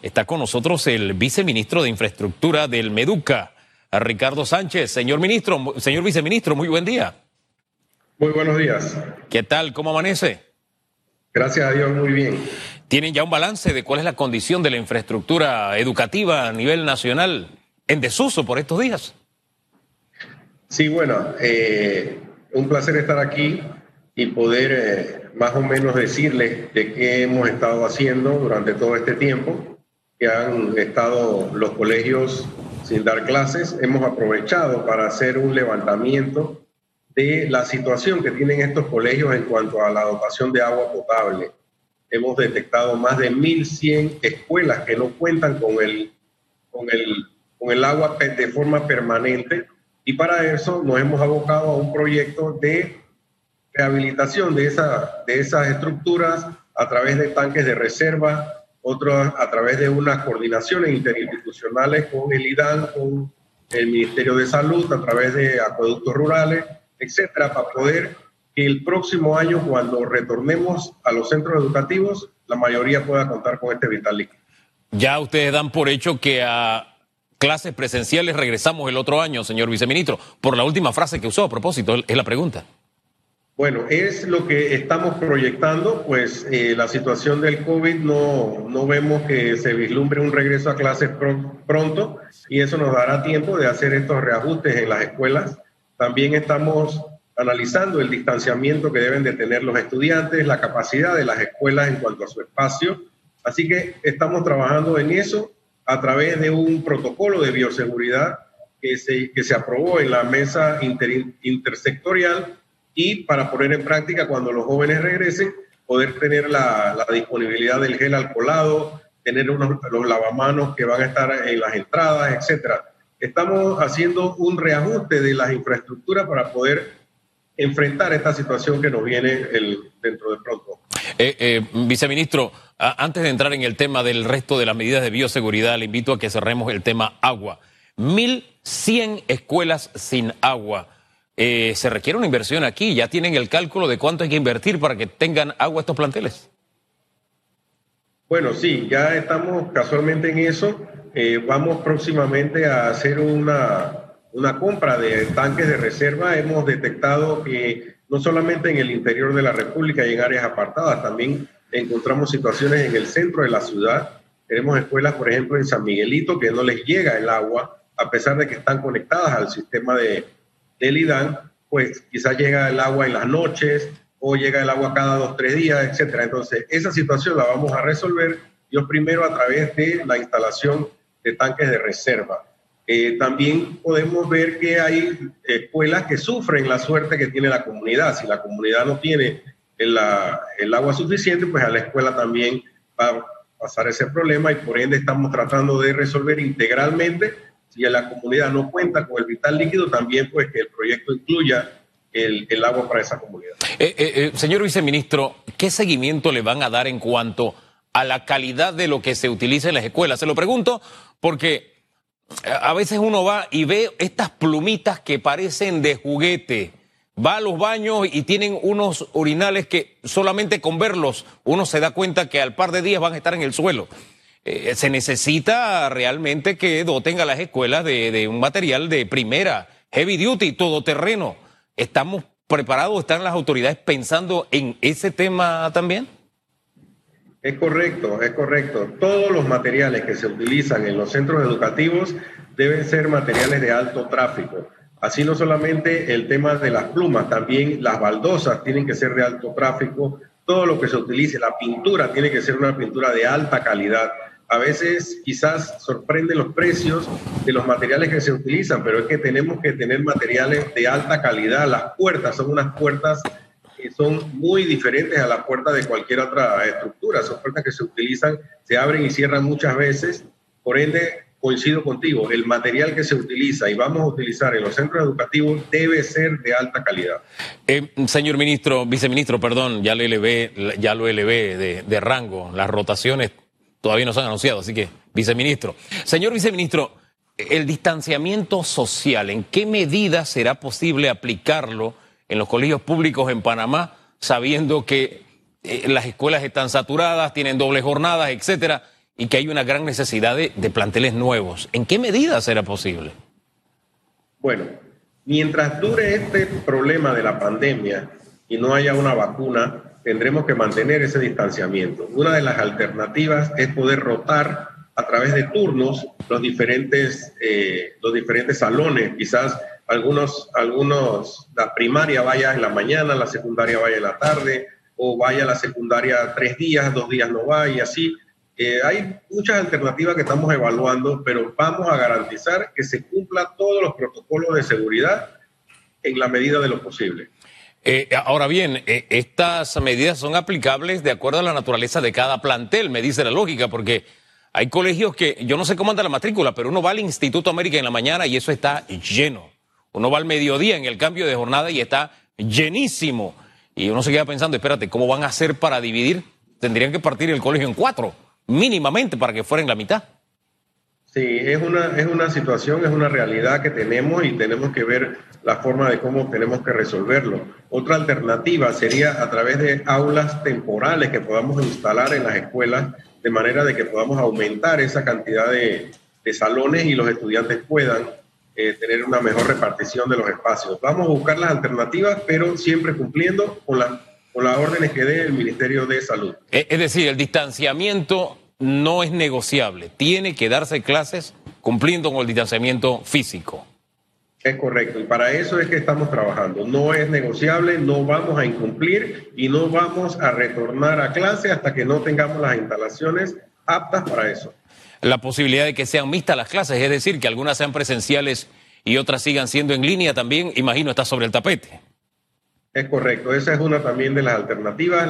Está con nosotros el viceministro de Infraestructura del Meduca, Ricardo Sánchez. Señor ministro, señor viceministro, muy buen día. Muy buenos días. ¿Qué tal? ¿Cómo amanece? Gracias a Dios, muy bien. ¿Tienen ya un balance de cuál es la condición de la infraestructura educativa a nivel nacional en desuso por estos días? Sí, bueno, eh, un placer estar aquí y poder eh, más o menos decirles de qué hemos estado haciendo durante todo este tiempo que han estado los colegios sin dar clases, hemos aprovechado para hacer un levantamiento de la situación que tienen estos colegios en cuanto a la dotación de agua potable. Hemos detectado más de 1.100 escuelas que no cuentan con el, con, el, con el agua de forma permanente y para eso nos hemos abocado a un proyecto de rehabilitación de, esa, de esas estructuras a través de tanques de reserva, otro a través de unas coordinaciones interinstitucionales con el IDAN, con el Ministerio de Salud, a través de acueductos rurales, etcétera, para poder que el próximo año, cuando retornemos a los centros educativos, la mayoría pueda contar con este vital líquido. Ya ustedes dan por hecho que a clases presenciales regresamos el otro año, señor viceministro, por la última frase que usó a propósito, es la pregunta. Bueno, es lo que estamos proyectando, pues eh, la situación del COVID no, no vemos que se vislumbre un regreso a clases pronto y eso nos dará tiempo de hacer estos reajustes en las escuelas. También estamos analizando el distanciamiento que deben de tener los estudiantes, la capacidad de las escuelas en cuanto a su espacio. Así que estamos trabajando en eso a través de un protocolo de bioseguridad que se, que se aprobó en la mesa intersectorial y para poner en práctica cuando los jóvenes regresen, poder tener la, disponibilidad del gel alcoholado, tener los lavamanos que van a estar en las entradas, etcétera. Estamos haciendo un reajuste de las infraestructuras para poder enfrentar esta situación que nos viene dentro de pronto. Eh, eh, viceministro, antes de entrar en el tema del resto de las medidas de bioseguridad, le invito a que cerremos el tema agua. 1.100 escuelas sin agua. Eh, se requiere una inversión aquí. ¿Ya tienen el cálculo de cuánto hay que invertir para que tengan agua estos planteles? Bueno, sí, ya estamos casualmente en eso. Eh, vamos próximamente a hacer una, una compra de tanques de reserva. Hemos detectado que no solamente en el interior de la República y en áreas apartadas, también encontramos situaciones en el centro de la ciudad. Tenemos escuelas, por ejemplo, en San Miguelito, que no les llega el agua, a pesar de que están conectadas al sistema de, del IDAN, pues quizás llega el agua en las noches o llega el agua cada dos, tres días, etcétera. Entonces, esa situación la vamos a resolver, yo primero a través de la instalación de tanques de reserva. Eh, también podemos ver que hay escuelas que sufren la suerte que tiene la comunidad. Si la comunidad no tiene el, el agua suficiente, pues a la escuela también va a pasar ese problema y por ende estamos tratando de resolver integralmente si la comunidad no cuenta con el vital líquido, también pues que el proyecto incluya el, agua para esa comunidad. Eh, eh, eh, señor viceministro, ¿qué seguimiento le van a dar en cuanto a la calidad de lo que se utiliza en las escuelas? Se lo pregunto porque a veces uno va y ve estas plumitas que parecen de juguete. Va a los baños y tienen unos urinales que solamente con verlos uno se da cuenta que al par de días van a estar en el suelo. Eh, se necesita realmente que doten a las escuelas de, un material de primera, heavy duty, todoterreno. ¿Estamos preparados? ¿Están las autoridades pensando en ese tema también? Es correcto, es correcto. Todos los materiales que se utilizan en los centros educativos deben ser materiales de alto tráfico. Así no solamente el tema de las plumas, también las baldosas tienen que ser de alto tráfico. Todo lo que se utilice, la pintura tiene que ser una pintura de alta calidad a veces quizás sorprenden los precios de los materiales que se utilizan, pero es que tenemos que tener materiales de alta calidad. Las puertas son unas puertas que son muy diferentes a las puertas de cualquier otra estructura. Son puertas que se utilizan, se abren y cierran muchas veces. Por ende, coincido contigo, el material que se utiliza y vamos a utilizar en los centros educativos debe ser de alta calidad. Eh, señor ministro, viceministro, perdón, ya lo elevé, ya lo elevé de, de rango. Las rotaciones todavía no se han anunciado, así que, viceministro. Señor viceministro, el distanciamiento social, ¿en qué medida será posible aplicarlo en los colegios públicos en Panamá, sabiendo que eh, las escuelas están saturadas, tienen doble jornadas, etcétera, y que hay una gran necesidad de, de planteles nuevos. ¿En qué medida será posible? Bueno, mientras dure este problema de la pandemia y no haya una vacuna, tendremos que mantener ese distanciamiento. Una de las alternativas es poder rotar a través de turnos los diferentes, eh, los diferentes salones. Quizás algunos, algunos, la primaria vaya en la mañana, la secundaria vaya en la tarde, o vaya la secundaria tres días, dos días no va, y así. Eh, hay muchas alternativas que estamos evaluando, pero vamos a garantizar que se cumplan todos los protocolos de seguridad en la medida de lo posible. Eh, ahora bien, eh, estas medidas son aplicables de acuerdo a la naturaleza de cada plantel, me dice la lógica, porque hay colegios que yo no sé cómo anda la matrícula, pero uno va al Instituto América en la mañana y eso está lleno. Uno va al mediodía en el cambio de jornada y está llenísimo. Y uno se queda pensando, espérate, ¿cómo van a hacer para dividir? Tendrían que partir el colegio en cuatro, mínimamente, para que fuera en la mitad. Sí, es una, es una situación, es una realidad que tenemos y tenemos que ver la forma de cómo tenemos que resolverlo. Otra alternativa sería a través de aulas temporales que podamos instalar en las escuelas de manera de que podamos aumentar esa cantidad de, de salones y los estudiantes puedan eh, tener una mejor repartición de los espacios. Vamos a buscar las alternativas, pero siempre cumpliendo con, la, con las órdenes que dé el Ministerio de Salud. Eh, es decir, el distanciamiento no es negociable. Tiene que darse clases cumpliendo con el distanciamiento físico. Es correcto, y para eso es que estamos trabajando. No es negociable, no vamos a incumplir y no vamos a retornar a clase hasta que no tengamos las instalaciones aptas para eso la posibilidad de que sean mixtas las clases, es decir, que algunas sean presenciales y otras sigan siendo en línea, también imagino está sobre el tapete. Es correcto, esa es una también de las alternativas.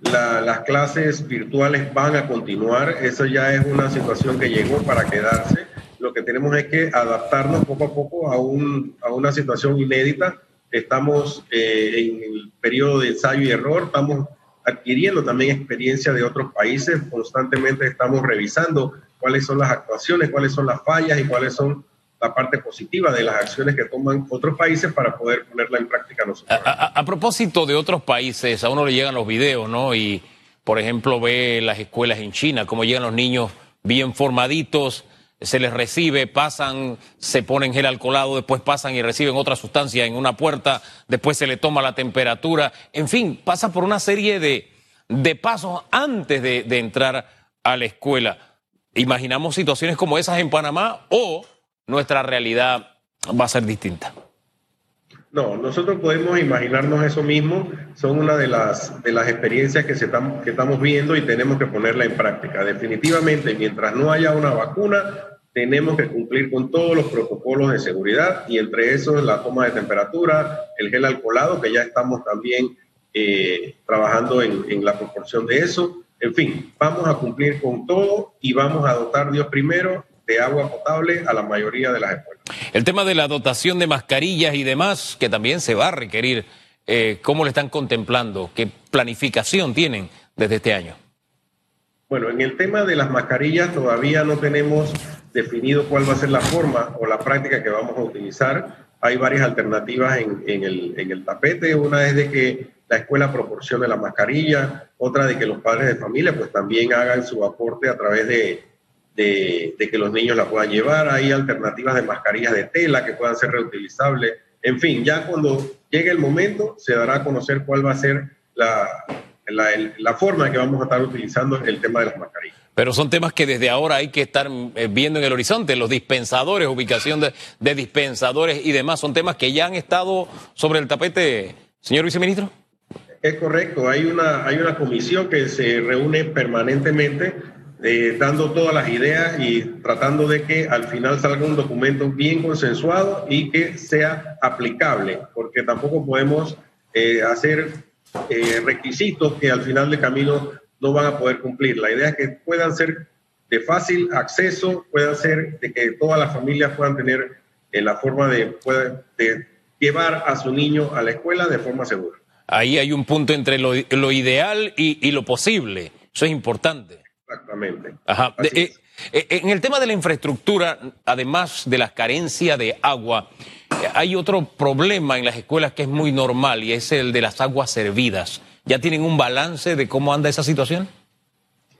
Las clases virtuales van a continuar, eso ya es una situación que llegó para quedarse. Lo que tenemos es que adaptarnos poco a poco a, un, a una situación inédita. Estamos eh, en el periodo de ensayo y error, estamos adquiriendo también experiencia de otros países, constantemente estamos revisando cuáles son las actuaciones, cuáles son las fallas y cuáles son la parte positiva de las acciones que toman otros países para poder ponerla en práctica nosotros. A, propósito de otros países, a uno le llegan los videos, ¿no? Y, por ejemplo, ve las escuelas en China, cómo llegan los niños bien formaditos, se les recibe, pasan, se ponen gel alcoholado, después pasan y reciben otra sustancia en una puerta, después se le toma la temperatura, en fin, pasa por una serie de, de pasos antes de, de entrar a la escuela. ¿Imaginamos situaciones como esas en Panamá o nuestra realidad va a ser distinta? No, nosotros podemos imaginarnos eso mismo. Son una de las, de las experiencias que, se que estamos viendo y tenemos que ponerla en práctica. Definitivamente, mientras no haya una vacuna, tenemos que cumplir con todos los protocolos de seguridad y entre esos la toma de temperatura, el gel alcoholado, que ya estamos también eh, trabajando en, en la proporción de eso, en fin, vamos a cumplir con todo y vamos a dotar Dios primero de agua potable a la mayoría de las escuelas. El tema de la dotación de mascarillas y demás, que también se va a requerir, eh, ¿cómo lo están contemplando? ¿Qué planificación tienen desde este año? Bueno, en el tema de las mascarillas todavía no tenemos definido cuál va a ser la forma o la práctica que vamos a utilizar. Hay varias alternativas en, el, en el tapete. Una es de que la escuela proporcione la mascarilla, otra de que los padres de familia pues también hagan su aporte a través de, de, que los niños la puedan llevar. Hay alternativas de mascarillas de tela que puedan ser reutilizables. En fin, ya cuando llegue el momento se dará a conocer cuál va a ser la, la, la forma en que vamos a estar utilizando el tema de las mascarillas. Pero son temas que desde ahora hay que estar eh, viendo en el horizonte, los dispensadores, ubicación de, de dispensadores y demás, son temas que ya han estado sobre el tapete, señor viceministro. Es correcto, hay una, hay una comisión que se reúne permanentemente eh, dando todas las ideas y tratando de que al final salga un documento bien consensuado y que sea aplicable, porque tampoco podemos eh, hacer eh, requisitos que al final de camino no van a poder cumplir. La idea es que puedan ser de fácil acceso, puedan ser de que todas las familias puedan tener la forma de, de llevar a su niño a la escuela de forma segura. Ahí hay un punto entre lo, ideal y, lo posible. Eso es importante. Exactamente. Ajá. Eh, eh, en el tema de la infraestructura, además de la carencia de agua, eh, hay otro problema en las escuelas que es muy normal y es el de las aguas servidas. ¿Ya tienen un balance de cómo anda esa situación?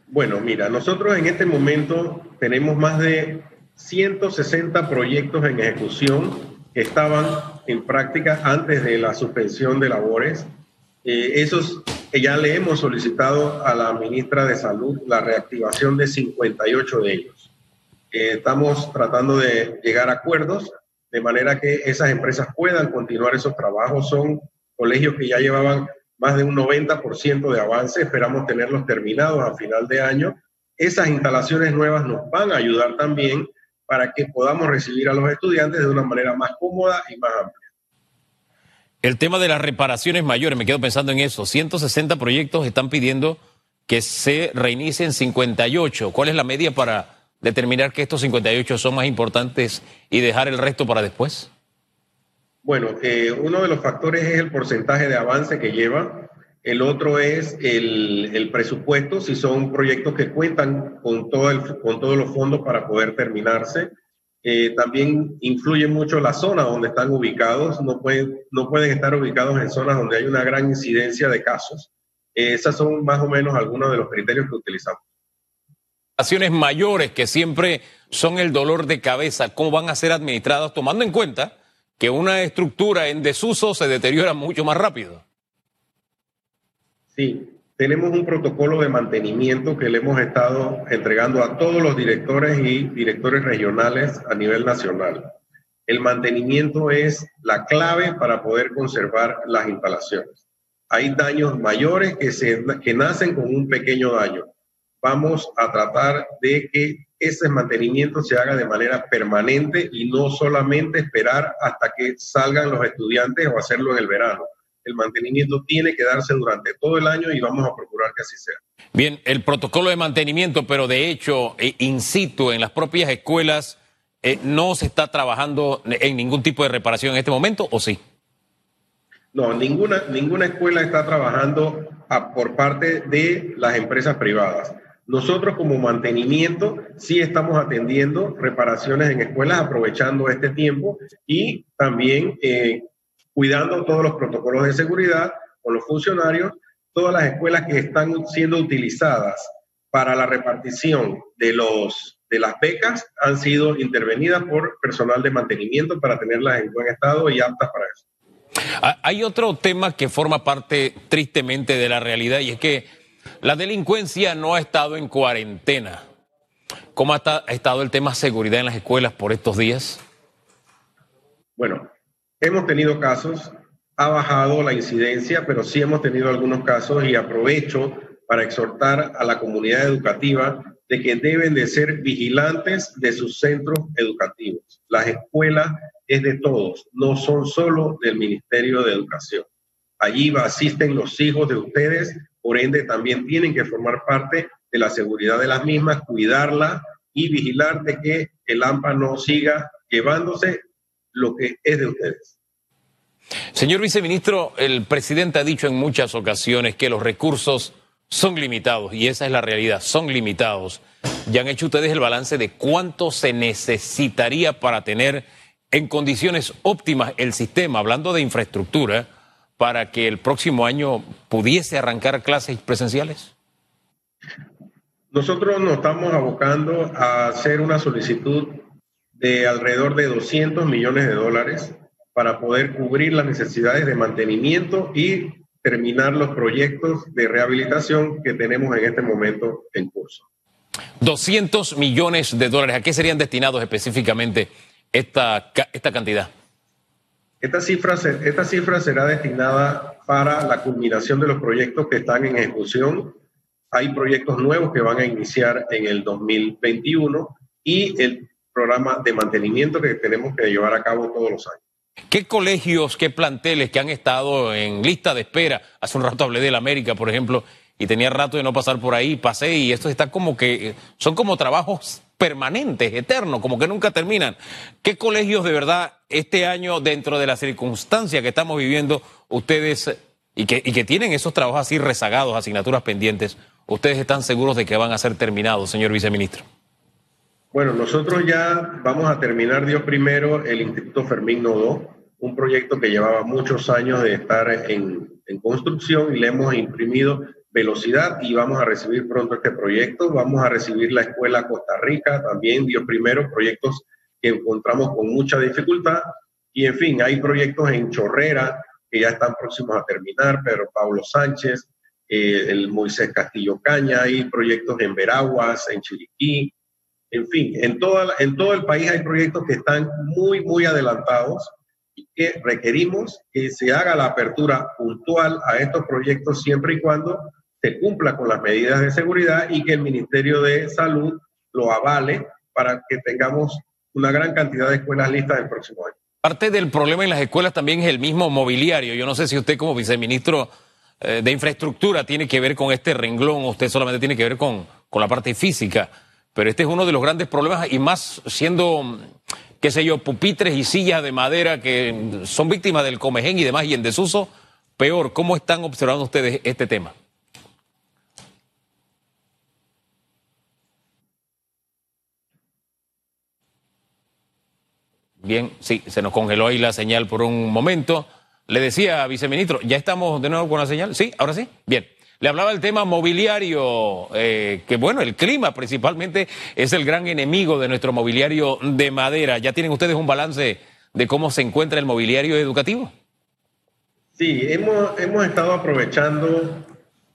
Bueno, mira, nosotros en este momento tenemos más de 160 proyectos en ejecución que estaban en práctica antes de la suspensión de labores. Eh, esos ya le hemos solicitado a la ministra de Salud la reactivación de 58 de ellos. Eh, estamos tratando de llegar a acuerdos de manera que esas empresas puedan continuar esos trabajos. Son colegios que ya llevaban más de un 90% de avance, esperamos tenerlos terminados a final de año. Esas instalaciones nuevas nos van a ayudar también para que podamos recibir a los estudiantes de una manera más cómoda y más amplia. El tema de las reparaciones mayores, me quedo pensando en eso. 160 proyectos están pidiendo que se reinicien 58. ¿Cuál es la media para determinar que estos 58 son más importantes y dejar el resto para después? Bueno, eh, uno de los factores es el porcentaje de avance que lleva. El otro es el, presupuesto, si son proyectos que cuentan con, todo el, con todos los fondos para poder terminarse. Eh, también influye mucho la zona donde están ubicados. No pueden, no pueden estar ubicados en zonas donde hay una gran incidencia de casos. Eh, esas son más o menos algunos de los criterios que utilizamos. Acciones mayores que siempre son el dolor de cabeza, ¿cómo van a ser administradas tomando en cuenta que una estructura en desuso se deteriora mucho más rápido. Sí, tenemos un protocolo de mantenimiento que le hemos estado entregando a todos los directores y directores regionales a nivel nacional. El mantenimiento es la clave para poder conservar las instalaciones. Hay daños mayores que, se, que nacen con un pequeño daño. Vamos a tratar de que ese mantenimiento se haga de manera permanente y no solamente esperar hasta que salgan los estudiantes o hacerlo en el verano. El mantenimiento tiene que darse durante todo el año y vamos a procurar que así sea. Bien, el protocolo de mantenimiento, pero de hecho, eh, in situ, en las propias escuelas, eh, ¿no se está trabajando en ningún tipo de reparación en este momento o sí? No, ninguna, ninguna escuela está trabajando por parte de las empresas privadas. Nosotros como mantenimiento sí estamos atendiendo reparaciones en escuelas aprovechando este tiempo y también eh, cuidando todos los protocolos de seguridad con los funcionarios. Todas las escuelas que están siendo utilizadas para la repartición de, los, de las becas han sido intervenidas por personal de mantenimiento para tenerlas en buen estado y aptas para eso. Hay otro tema que forma parte tristemente de la realidad y es que la delincuencia no ha estado en cuarentena. ¿Cómo ha estado el tema seguridad en las escuelas por estos días? Bueno, hemos tenido casos, ha bajado la incidencia, pero sí hemos tenido algunos casos y aprovecho para exhortar a la comunidad educativa de que deben de ser vigilantes de sus centros educativos. Las escuelas es de todos, no son solo del Ministerio de Educación. Allí asisten los hijos de ustedes por ende también tienen que formar parte de la seguridad de las mismas, cuidarla y vigilar de que el AMPA no siga llevándose lo que es de ustedes. Señor viceministro, el presidente ha dicho en muchas ocasiones que los recursos son limitados y esa es la realidad, son limitados. Ya han hecho ustedes el balance de cuánto se necesitaría para tener en condiciones óptimas el sistema, hablando de infraestructura, para que el próximo año pudiese arrancar clases presenciales? Nosotros nos estamos abocando a hacer una solicitud de alrededor de 200 millones de dólares para poder cubrir las necesidades de mantenimiento y terminar los proyectos de rehabilitación que tenemos en este momento en curso. 200 millones de dólares, ¿a qué serían destinados específicamente esta, esta cantidad? Esta cifra, esta cifra será destinada para la culminación de los proyectos que están en ejecución. Hay proyectos nuevos que van a iniciar en el 2021 y el programa de mantenimiento que tenemos que llevar a cabo todos los años. ¿Qué colegios, qué planteles que han estado en lista de espera? Hace un rato hablé de la América, por ejemplo, y tenía rato de no pasar por ahí, pasé y esto está como que son como trabajos permanentes, eternos, como que nunca terminan. ¿Qué colegios de verdad este año, dentro de la circunstancia que estamos viviendo, ustedes y que tienen esos trabajos así rezagados, asignaturas pendientes, ustedes están seguros de que van a ser terminados, señor viceministro? Bueno, nosotros ya vamos a terminar, Dios primero, el Instituto Fermín Nodo, un proyecto que llevaba muchos años de estar en, en construcción y le hemos imprimido velocidad y vamos a recibir pronto este proyecto. Vamos a recibir la Escuela Costa Rica también, dio primero proyectos que encontramos con mucha dificultad. Y en fin, hay proyectos en Chorrera que ya están próximos a terminar, pero Pablo Sánchez, eh, el Moisés Castillo Caña, hay proyectos en Veraguas, en Chiriquí, en fin, en, toda, en todo el país hay proyectos que están muy, muy adelantados y que requerimos que se haga la apertura puntual a estos proyectos siempre y cuando se cumpla con las medidas de seguridad y que el Ministerio de Salud lo avale para que tengamos una gran cantidad de escuelas listas el próximo año. Parte del problema en las escuelas también es el mismo mobiliario. Yo no sé si usted como viceministro eh, de infraestructura tiene que ver con este renglón, usted solamente tiene que ver con, con la parte física, pero este es uno de los grandes problemas y más siendo, qué sé yo, pupitres y sillas de madera que son víctimas del comején y demás y en desuso, peor. ¿Cómo están observando ustedes este tema? Bien, sí, se nos congeló ahí la señal por un momento. Le decía, viceministro, ¿ya estamos de nuevo con la señal? Sí, ahora sí. Bien. Le hablaba del tema mobiliario, eh, que bueno, el clima principalmente es el gran enemigo de nuestro mobiliario de madera. ¿Ya tienen ustedes un balance de cómo se encuentra el mobiliario educativo? Sí, hemos, hemos estado aprovechando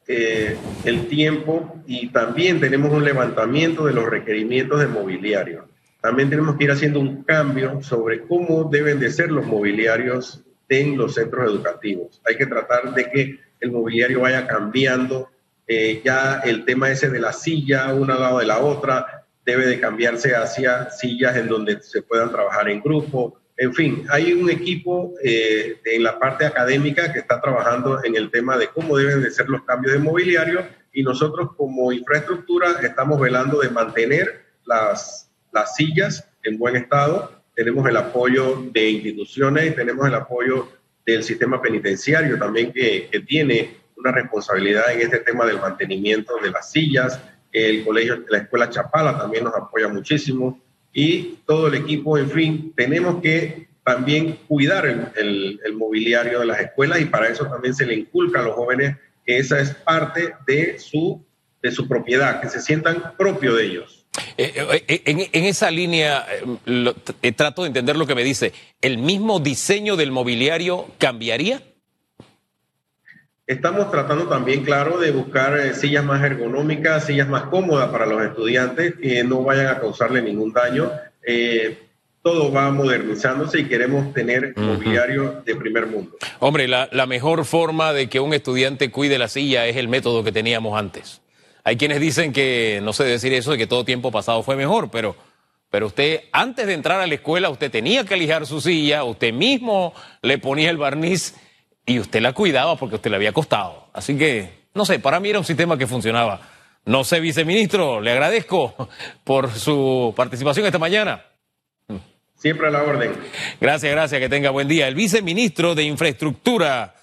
eh, el tiempo y también tenemos un levantamiento de los requerimientos de mobiliario también tenemos que ir haciendo un cambio sobre cómo deben de ser los mobiliarios en los centros educativos. Hay que tratar de que el mobiliario vaya cambiando. Eh, ya el tema ese de la silla, una al lado de la otra, debe de cambiarse hacia sillas en donde se puedan trabajar en grupo. En fin, hay un equipo eh, en la parte académica que está trabajando en el tema de cómo deben de ser los cambios de mobiliario y nosotros como infraestructura estamos velando de mantener las las sillas en buen estado, tenemos el apoyo de instituciones tenemos el apoyo del sistema penitenciario también que, tiene una responsabilidad en este tema del mantenimiento de las sillas. El colegio, la escuela Chapala también nos apoya muchísimo y todo el equipo, en fin, tenemos que también cuidar el, el mobiliario de las escuelas y para eso también se le inculca a los jóvenes que esa es parte de su, de su propiedad, que se sientan propio de ellos. Eh, eh, en, esa línea eh, trato de entender lo que me dice. ¿El mismo diseño del mobiliario cambiaría? Estamos tratando también, claro, de buscar sillas más ergonómicas, sillas más cómodas para los estudiantes que no vayan a causarle ningún daño. todo va modernizándose y queremos tener mobiliario de primer mundo. Hombre, la mejor forma de que un estudiante cuide la silla es el método que teníamos antes. Hay quienes dicen que, no sé decir eso, de que todo tiempo pasado fue mejor, pero, pero usted antes de entrar a la escuela, usted tenía que lijar su silla, usted mismo le ponía el barniz y usted la cuidaba porque usted le había costado. Así que, no sé, para mí era un sistema que funcionaba. No sé, viceministro, le agradezco por su participación esta mañana. Siempre a la orden. Gracias, gracias, que tenga buen día. El viceministro de Infraestructura